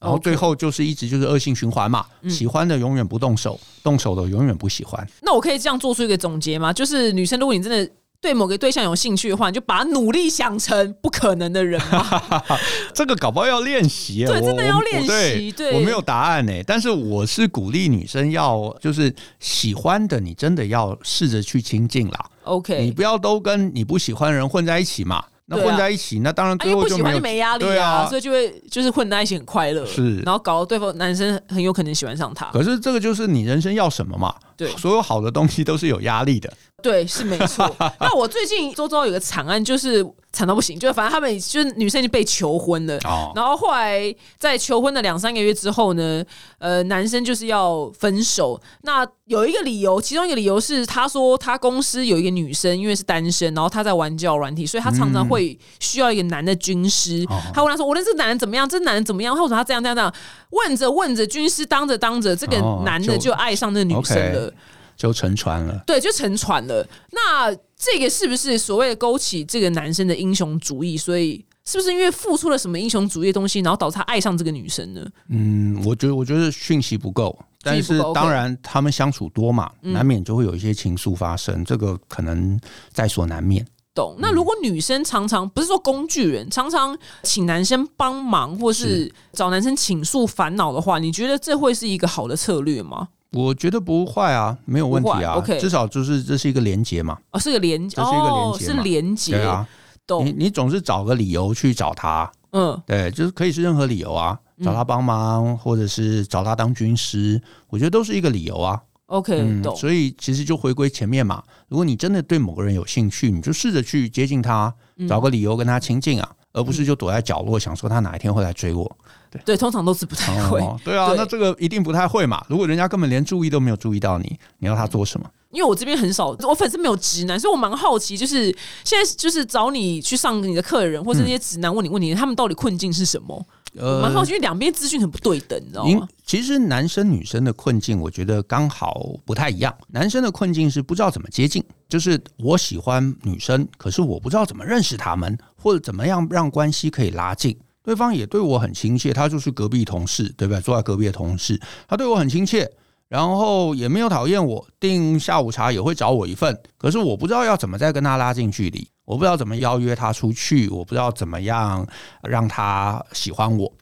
然后最后就是一直就是恶性循环嘛。喜欢的永远不动手，动手的永远不喜欢。那我可以这样做出一个总结吗？就是女生，如果你真的对某个对象有兴趣的话，你就把他努力想成不可能的人嘛。*laughs* 这个搞不好要练习对真的要我练习对对我没有答案呢，但是我是鼓励女生要就是喜欢的，你真的要试着去亲近啦。OK，你不要都跟你不喜欢的人混在一起嘛。那混在一起，那当然啊最后就没有因为不喜欢就没压力对啊，所以就会就是混在一起很快乐，是然后搞得对方男生很有可能喜欢上他。可是这个就是你人生要什么嘛？对所有好的东西都是有压力的。对，是没错。*laughs* 那我最近周遭有个惨案，就是惨到不行，就是反正他们就是女生已经被求婚了。哦然后后来在求婚的两三个月之后呢，呃，男生就是要分手。那有一个理由，其中一个理由是他说他公司有一个女生，因为是单身，然后他在玩交友软体，所以他常常会需要一个男的军师。哦他问他说：“我认识这男人怎么样？这男人怎么样？或者他这样这样这样？”问着问着，军师当着当着，这个男的就爱上那个女生了。就沉船了。对，就沉船了。那这个是不是所谓的勾起这个男生的英雄主义？所以是不是因为付出了什么英雄主义的东西，然后导致他爱上这个女生呢？嗯，我觉得我觉得讯息不够，但是当然他们相处多嘛，嗯难免就会有一些情愫发生，这个可能在所难免。懂？那如果女生常常不是说工具人，常常请男生帮忙，或是找男生倾诉烦恼的话，你觉得这会是一个好的策略吗？我觉得不坏啊，没有问题啊。，OK 至少就是这是一个连接嘛，哦，是个连接，这是一个连哦，是连接，对啊。你懂？你总是找个理由去找他，嗯，对，就是可以是任何理由啊，找他帮忙，或者是找他当军师，我觉得都是一个理由啊。OK，嗯，懂。所以其实就回归前面嘛，如果你真的对某个人有兴趣，你就试着去接近他，嗯找个理由跟他亲近啊，而不是就躲在角落想说他哪一天会来追我。对，通常都是不太会。哦，对啊，对那这个一定不太会嘛。如果人家根本连注意都没有注意到你，你要他做什么？因为我这边很少，我粉丝没有直男，所以我蛮好奇，就是现在就是找你去上你的课的人，或是那些直男问你问题，他们到底困境是什么？呃蛮好奇，因为两边资讯很不对等，你知道吗？其实男生女生的困境，我觉得刚好不太一样。男生的困境是不知道怎么接近，就是我喜欢女生，可是我不知道怎么认识他们，或者怎么样让关系可以拉近。对方也对我很亲切，他就是隔壁同事，对不对？坐在隔壁的同事，他对我很亲切，然后也没有讨厌我，订下午茶也会找我一份。可是我不知道要怎么再跟他拉近距离，我不知道怎么邀约他出去，我不知道怎么样让他喜欢我。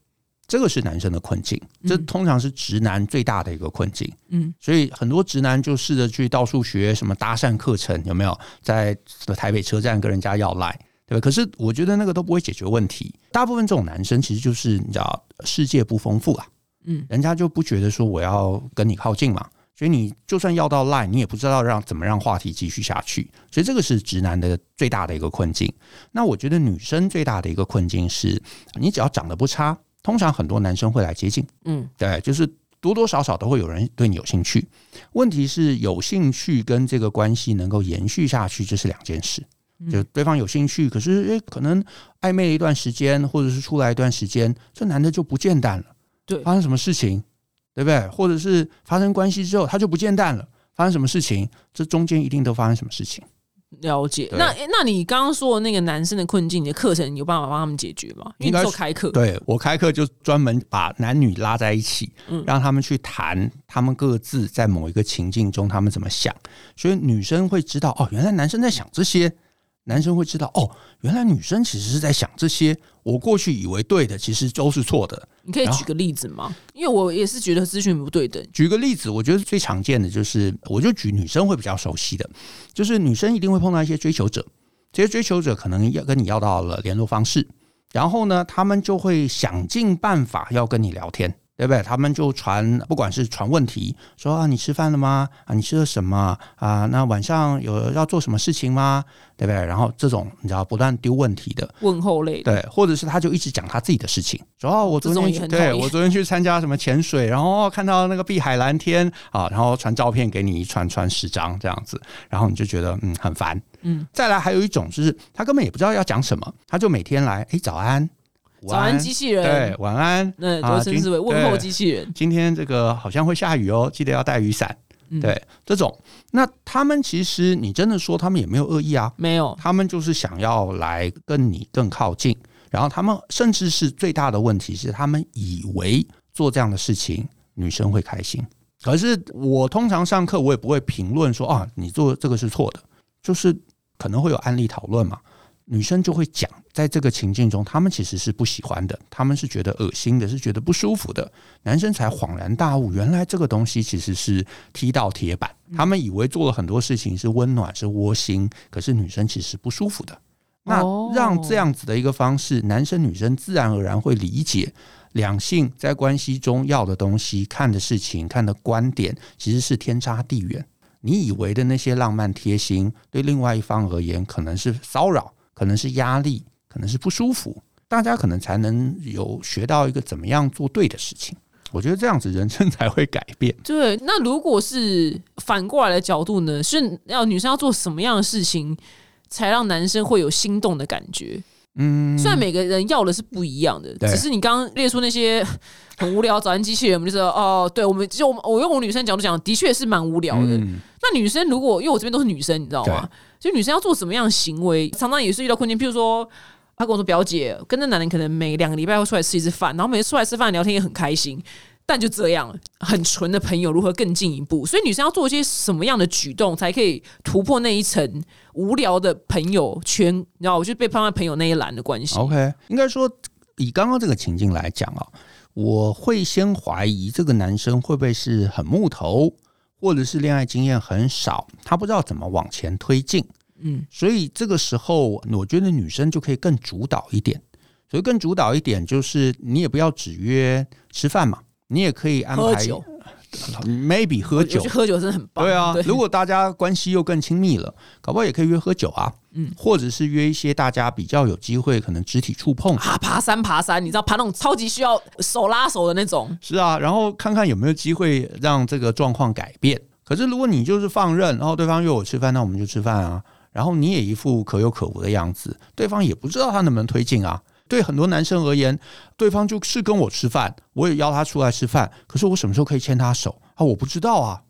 这个是男生的困境，这通常是直男最大的一个困境。嗯，所以很多直男就试着去到处学什么搭讪课程，有没有？在台北车站跟人家要赖，对吧？可是我觉得那个都不会解决问题。大部分这种男生其实就是你知道世界不丰富啊，嗯，人家就不觉得说我要跟你靠近嘛。所以你就算要到赖，你也不知道让怎么让话题继续下去。所以这个是直男的最大的一个困境。那我觉得女生最大的一个困境是，你只要长得不差，通常很多男生会来接近。嗯，对，就是多多少少都会有人对你有兴趣。问题是有兴趣跟这个关系能够延续下去，这是两件事。就对方有兴趣，可是诶，可能暧昧了一段时间，或者是出来一段时间，这男的就不见淡了。对发生什么事情，对不对？或者是发生关系之后，他就不见淡了，发生什么事情？这中间一定都发生什么事情。了解。那诶那你刚刚说的那个男生的困境，你的课程你有办法帮他们解决吗？因为做开课，对我开课就专门把男女拉在一起，嗯让他们去谈他们各自在某一个情境中他们怎么想，所以女生会知道哦，原来男生在想这些，男生会知道哦，原来女生其实是在想这些，我过去以为对的，其实都是错的。你可以举个例子吗？因为我也是觉得资讯不对等。举个例子，我觉得最常见的就是，我就举女生会比较熟悉的，就是女生一定会碰到一些追求者，这些追求者可能要跟你要到了联络方式，然后呢，他们就会想尽办法要跟你聊天。对不对？他们就传，不管是传问题，说啊，你吃饭了吗？啊，你吃了什么？啊，那晚上有要做什么事情吗？对不对？然后这种你知道不断丢问题的，问候类的，对，或者是他就一直讲他自己的事情，说哦，我昨天去对我昨天去参加什么潜水，然后哦看到那个碧海蓝天啊，然后传照片给你，一传传十张这样子，然后你就觉得嗯很烦，嗯。再来还有一种就是他根本也不知道要讲什么，他就每天来，哎，早安，午早安机器人，对，晚安，那啊都称之为问候机器人。今天这个好像会下雨哦，记得要带雨伞。嗯。对，这种，那他们其实你真的说他们也没有恶意啊，没有，他们就是想要来跟你更靠近，然后他们甚至是最大的问题是，他们以为做这样的事情女生会开心。可是我通常上课我也不会评论说啊，你做这个是错的，就是可能会有案例讨论嘛。女生就会讲，在这个情境中，他们其实是不喜欢的，他们是觉得恶心的，是觉得不舒服的。男生才恍然大悟，原来这个东西其实是踢到铁板。他们以为做了很多事情是温暖、是窝心，可是女生其实不舒服的。那哦让这样子的一个方式，男生女生自然而然会理解两性在关系中要的东西、看的事情、看的观点，其实是天差地远。你以为的那些浪漫贴心，对另外一方而言可能是骚扰，可能是压力，可能是不舒服。大家可能才能有学到一个怎么样做对的事情。我觉得这样子人生才会改变。*laughs* 对。那如果是反过来的角度呢？是要女生要做什么样的事情，才让男生会有心动的感觉？嗯，虽然每个人要的是不一样的，只是你刚刚列出那些 *laughs* 很无聊早安机器人，我们就说哦，对，我们就我我用我女生角度讲，的确是蛮无聊的。嗯那女生如果因为我这边都是女生，你知道吗？所以女生要做什么样的行为，常常也是遇到困境。譬如说，她跟我说表姐跟那男人可能每两个礼拜会出来吃一次饭，然后每次出来吃饭聊天也很开心，但就这样，很纯的朋友如何更进一步？所以女生要做一些什么样的举动，才可以突破那一层无聊的朋友圈？你知道，我就被放在朋友那一栏的关系。OK，应该说以刚刚这个情境来讲啊，我会先怀疑这个男生会不会是很木头，或者是恋爱经验很少，他不知道怎么往前推进。嗯，所以这个时候，我觉得女生就可以更主导一点。所以更主导一点，就是你也不要只约吃饭嘛，你也可以安排，maybe 喝酒喝酒真的很棒。对啊，如果大家关系又更亲密了，搞不好也可以约喝酒啊，嗯或者是约一些大家比较有机会可能肢体触碰，啊，爬山爬山，你知道爬那种超级需要手拉手的那种，是啊，然后看看有没有机会让这个状况改变。可是如果你就是放任，然后对方约我吃饭，那我们就吃饭啊，然后你也一副可有可无的样子，对方也不知道他能不能推进啊。对很多男生而言，对方就是跟我吃饭，我也邀他出来吃饭，可是我什么时候可以牵他手啊？我不知道啊，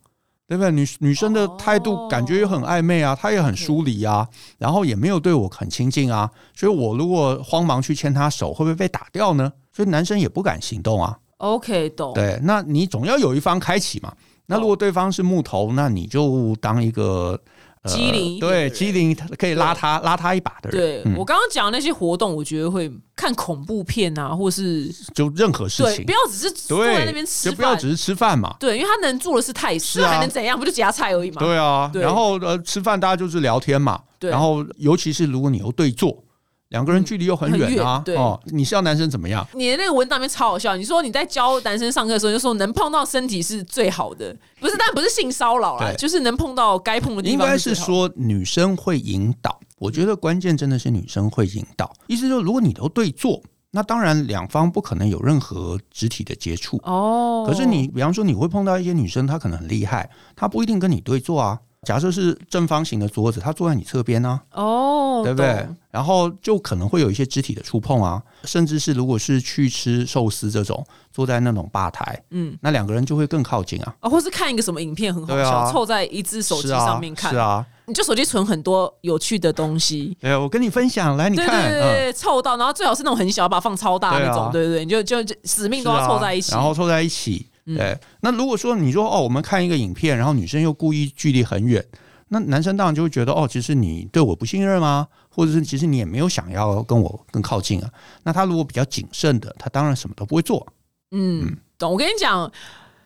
对不对？女女生的态度感觉也很暧昧啊，她也很疏离啊，然后也没有对我很亲近啊，所以我如果慌忙去牵她手，会不会被打掉呢？所以男生也不敢行动啊。OK，懂。对，那你总要有一方开启嘛。那如果对方是木头，那你就当一个、呃机灵一点的对机灵可以拉他拉他一把的人。对、嗯我刚刚讲的那些活动，我觉得会看恐怖片啊，或是就任何事对，情不，要只是坐在那边，吃饭就不要只。是吃饭嘛。对，因为他能做的是太事，是啊还能怎样？不就夹菜而已嘛。对啊，对然后呃，吃饭大家就是聊天嘛。对然后尤其是如果你又对坐，两个人距离又很很远啊哦，你是要男生怎么样？你的那个文档里面超好笑，你说你在教男生上课的时候，就说能碰到身体是最好的，不是，但不是性骚扰啦，就是能碰到该碰的地方应该是。说女生会引导，我觉得关键真的是女生会引导。意思就是，如果你都对坐，那当然两方不可能有任何肢体的接触。哦，可是你，比方说你会碰到一些女生，她可能很厉害，她不一定跟你对坐啊，假设是正方形的桌子，他坐在你侧边啊，哦，对不对？然后就可能会有一些肢体的触碰啊，甚至是如果是去吃寿司这种，坐在那种吧台，嗯，那两个人就会更靠近啊。啊，或是看一个什么影片很好对啊笑，凑在一只手机上面看，是啊，你就手机存很多有趣的东西。对，我跟你分享，来你对对看，嗯，对对，凑到，然后最好是那种很小，把它放超大那种，对对对，你就就就死命都要凑在一起。嗯然后凑在一起。对，那如果说你说哦，我们看一个影片，然后女生又故意距离很远，那男生当然就会觉得哦，其实你对我不信任吗？或者是其实你也没有想要跟我更靠近啊？那他如果比较谨慎的，他当然什么都不会做。嗯，懂。我跟你讲。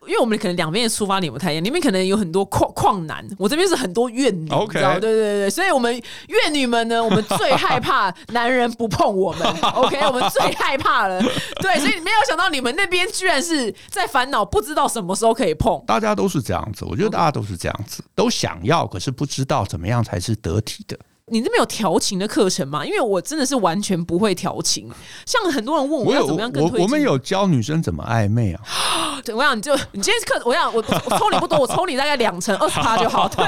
因为我们可能两边的出发点不太一样，你们可能有很多矿矿男，我这边是很多怨女 OK 你知道？对对对，所以我们怨女们呢，我们最害怕男人不碰我们，*laughs* OK，我们最害怕了。对，所以没有想到你们那边居然是在烦恼，不知道什么时候可以碰。大家都是这样子，我觉得大家都是这样子，都想要，可是不知道怎么样才是得体的。你那边有调情的课程吗？因为我真的是完全不会调情，像很多人问我要怎么样更我推。我们有教女生怎么暧昧啊，*gasps* 对，我想你就你今天课，我想我我抽你不多，我抽你大概两成二十趴 *laughs* 就好。对，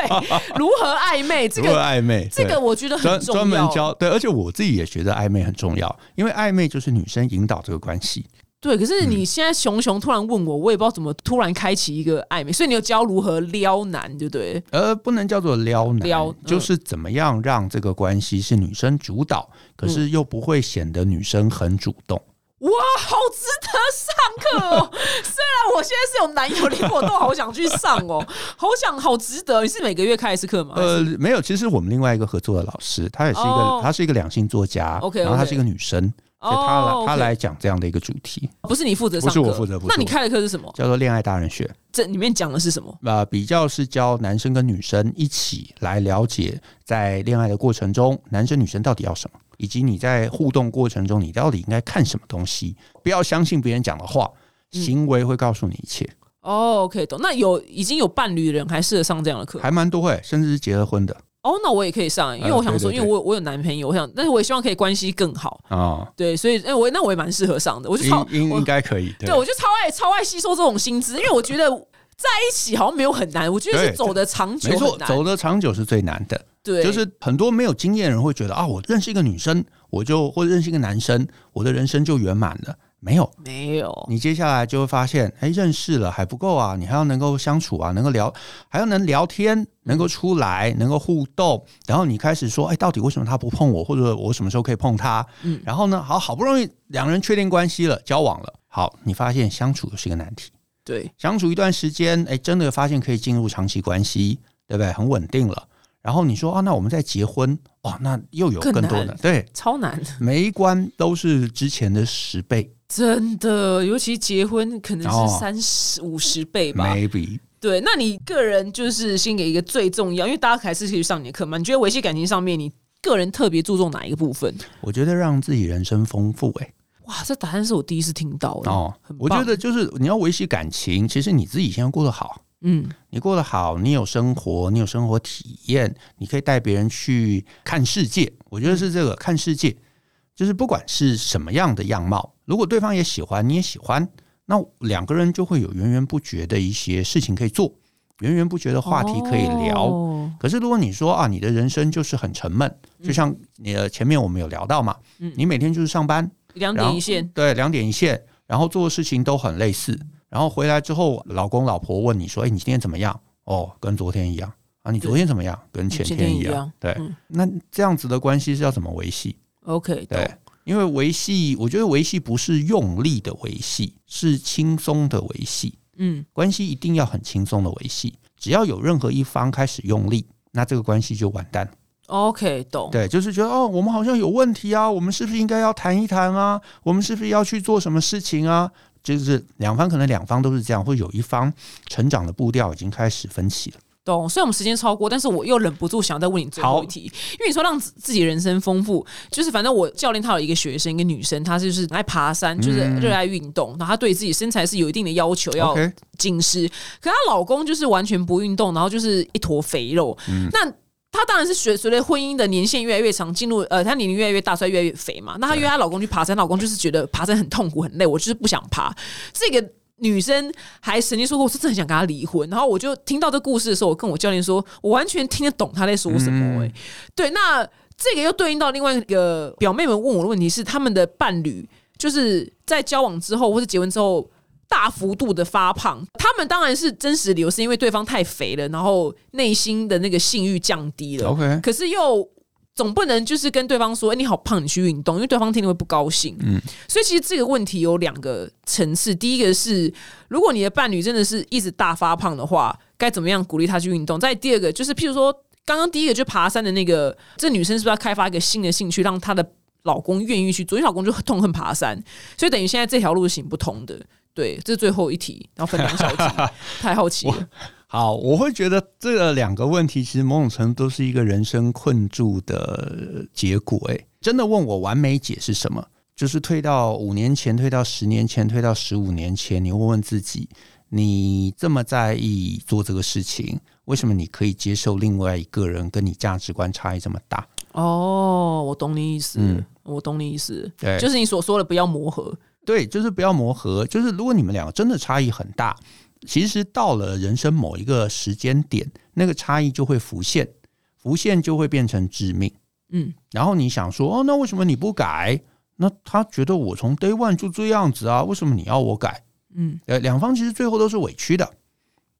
如何暧昧这如何个暧昧，这个我觉得很重要。专门教对，而且我自己也觉得暧昧很重要，因为暧昧就是女生引导这个关系。对，可是嗯你现在熊熊突然问我，我也不知道怎么突然开启一个暧昧，所以你有教如何撩男，对不对？呃，不能叫做撩男，撩嗯就是怎么样让这个关系是女生主导，可嗯是又不会显得女生很主动。哇，好值得上课哦！*laughs* 虽然我现在是有男友，连我都好想去上哦，好想，好值得。你是每个月开一次课吗？呃，没有，其实我们另外一个合作的老师，她也是一个，哦他是一个两性作家 OK，然后她是一个女生，他来、哦他来讲这样的一个主题，不是你负责上，不是我负责那你开的课是什么？叫做恋爱大人学。这里面讲的是什么？呃，比较是教男生跟女生一起来了解，在恋爱的过程中，男生女生到底要什么，以及你在互动过程中，你到底应该看什么东西。不要相信别人讲的话，嗯行为会告诉你一切。哦，OK，懂。那有已经有伴侣的人还适合上这样的课？还蛮多诶，甚至是结了婚的哦，那我也可以上，因为我想说，因为我我有男朋友，我想，但是我也希望可以关系更好。啊，对，所以哎、我那我也蛮适合上的，我就超应应应该可以。对对，我就超爱超爱吸收这种薪资，因为我觉得在一起好像没有很难，我觉得是走的长久没错。走的长久是最难的。对，就是很多没有经验的人会觉得啊，我认识一个女生，我就或者认识一个男生，我的人生就圆满了。没有，没有。你接下来就会发现，哎，认识了还不够啊，你还要能够相处啊，能够聊，还要能聊天，能够出来，能够互动，然后你开始说，哎，到底为什么他不碰我，或者我什么时候可以碰他？嗯。然后呢，好好不容易两人确定关系了，交往了，好，你发现相处是一个难题，对。相处一段时间，哎，真的发现可以进入长期关系，对不对？很稳定了。然后你说啊，那我们再结婚，哦，那又有更更多的难。对，超难，每一关都是之前的十倍真的，尤其结婚可能哦是三十五十倍吧。，maybe。对，那你个人就是先给一个最重要，因为大家还是可以上你的课嘛。你觉得维系感情上面，你个人特别注重哪一个部分？我觉得让自己人生丰富、哎。哇，这答案是我第一次听到的哦我觉得就是你要维系感情，其实你自己先要过得好。嗯，你过得好，你有生活，你有生活体验，你可以带别人去看世界。我觉得是这个看世界，就是不管是什么样的样貌，如果对方也喜欢，你也喜欢，那两个人就会有源源不绝的一些事情可以做，源源不绝的话题可以聊。哦可是如果你说啊，你的人生就是很沉闷，就像你的前面我们有聊到嘛，嗯你每天就是上班，两点一线，对，两点一线，然后做的事情都很类似，然后回来之后，老公老婆问你说：“哎，你今天怎么样？”哦，跟昨天一样啊。你昨天怎么样？跟前前天一样。天一样对，嗯那这样子的关系是要怎么维系？OK，对懂，因为维系，我觉得维系不是用力的维系，是轻松的维系。嗯，关系一定要很轻松的维系，只要有任何一方开始用力，那这个关系就完蛋了。OK，懂。对，就是觉得哦，我们好像有问题啊，我们是不是应该要谈一谈啊？我们是不是要去做什么事情啊？就是两方可能两方都是这样，会有一方成长的步调已经开始分歧了。懂，虽然我们时间超过，但是我又忍不住想要再问你最后一题，因为你说让自自己人生丰富，就是反正我教练他有一个学生，一个女生，她就是爱爬山，就是热爱运动，然后她对自己身材是有一定的要求，要紧实。可她老公就是完全不运动，然后就是一坨肥肉。那她当然是随随着婚姻的年限越来越长，进入呃，她年龄越来越大，所以越来越肥嘛。那她约她老公去爬山，老公就是觉得爬山很痛苦很累，我就是不想爬。这个女生还曾经说过，我是真的很想跟他离婚。然后我就听到这故事的时候，我跟我教练说，我完全听得懂他在说什么、欸。哎、对，那这个又对应到另外一个表妹们问我的问题是，他们的伴侣就是在交往之后或是结婚之后。大幅度的发胖，他们当然是真实理由，是因为对方太肥了，然后内心的那个性欲降低了。OK 可是又总不能就是跟对方说：“哎、你好胖，你去运动。”因为对方听了会不高兴。嗯，所以其实这个问题有两个层次。第一个是，如果你的伴侣真的是一直大发胖的话，该怎么样鼓励他去运动？再第二个就是，譬如说，刚刚第一个就爬山的那个，这女生是不是要开发一个新的兴趣，让她的老公愿意去做？因为老公就痛恨爬山，所以等于现在这条路是行不通的。对，这是最后一题，然后分两小题，*laughs* 太好奇了。好，我会觉得这两个问题其实某种程度都是一个人生困住的结果。哎，真的问我完美解是什么？就是退到五年前，退到十年前，退到十五年前，你问问自己，你这么在意做这个事情，为什么你可以接受另外一个人跟你价值观差异这么大？哦，我懂你意思，嗯我懂你意思，对就是你所说的不要磨合。对，就是不要磨合。就是如果你们两个真的差异很大，其实到了人生某一个时间点，那个差异就会浮现，浮现就会变成致命。嗯，然后你想说，哦，那为什么你不改？那他觉得我从 day one 就这样子啊，为什么你要我改？嗯，呃，两方其实最后都是委屈的。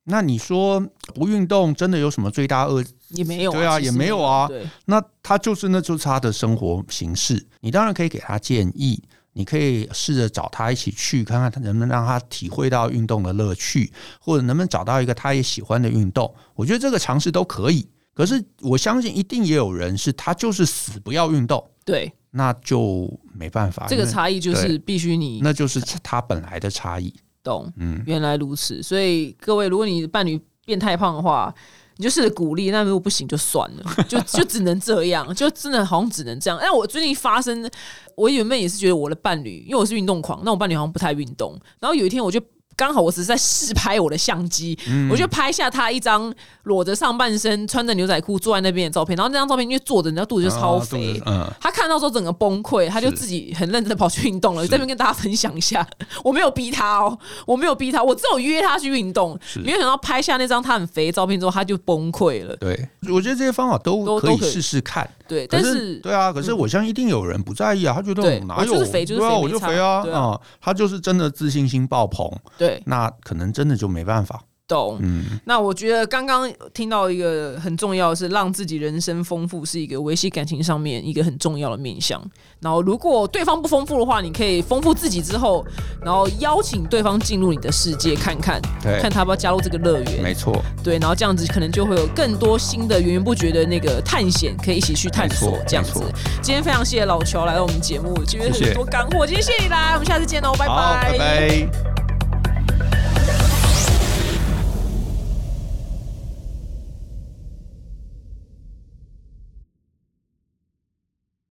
那你说不运动真的有什么罪大恶？也没有、对啊也没有啊对，那他就是那就是他的生活形式。你当然可以给他建议，你可以试着找他一起去，看看他能不能让他体会到运动的乐趣，或者能不能找到一个他也喜欢的运动。我觉得这个尝试都可以。可是我相信一定也有人是他就是死不要运动，对，那就没办法。这个差异就是必须你那就是他本来的差异。懂。嗯，原来如此，所以各位，如果你的伴侣变太胖的话，你就试着鼓励。那如果不行就算了，就就只能这样，就真的好像只能这样。但我最近发生，我原本也是觉得我的伴侣，因为我是运动狂，那我伴侣好像不太运动。然后有一天我就。刚好我只是在试拍我的相机，我就拍下他一张裸着上半身、穿着牛仔裤坐在那边的照片。然后那张照片因为坐着，你知道肚子就超啊肥，嗯，他看到之后整个崩溃，他就自己很认真的跑去运动了。是这边跟大家分享一下，我没有逼他哦，我没有逼他，我只有约他去运动。是没有想到拍下那张他很肥的照片之后，他就崩溃了。对，我觉得这些方法都可以试试看。对，但是对啊，可是我相信一定有人不在意啊，他觉得我哪有我就是肥就是对啊，肥我就肥啊对啊啊，他就是真的自信心爆棚，对那可能真的就没办法。懂。嗯，那我觉得刚刚听到一个很重要的是，让自己人生丰富是一个维系感情上面一个很重要的面向。然后如果对方不丰富的话，你可以丰富自己之后，然后邀请对方进入你的世界看看，对看他要不要加入这个乐园。没错，对，然后这样子可能就会有更多新的源源不绝的那个探险，可以一起去探索这样子。今天非常谢谢老乔来到我们节目，觉得谢谢很多干货。今天谢谢你来，我们下次见喽，拜拜，拜拜。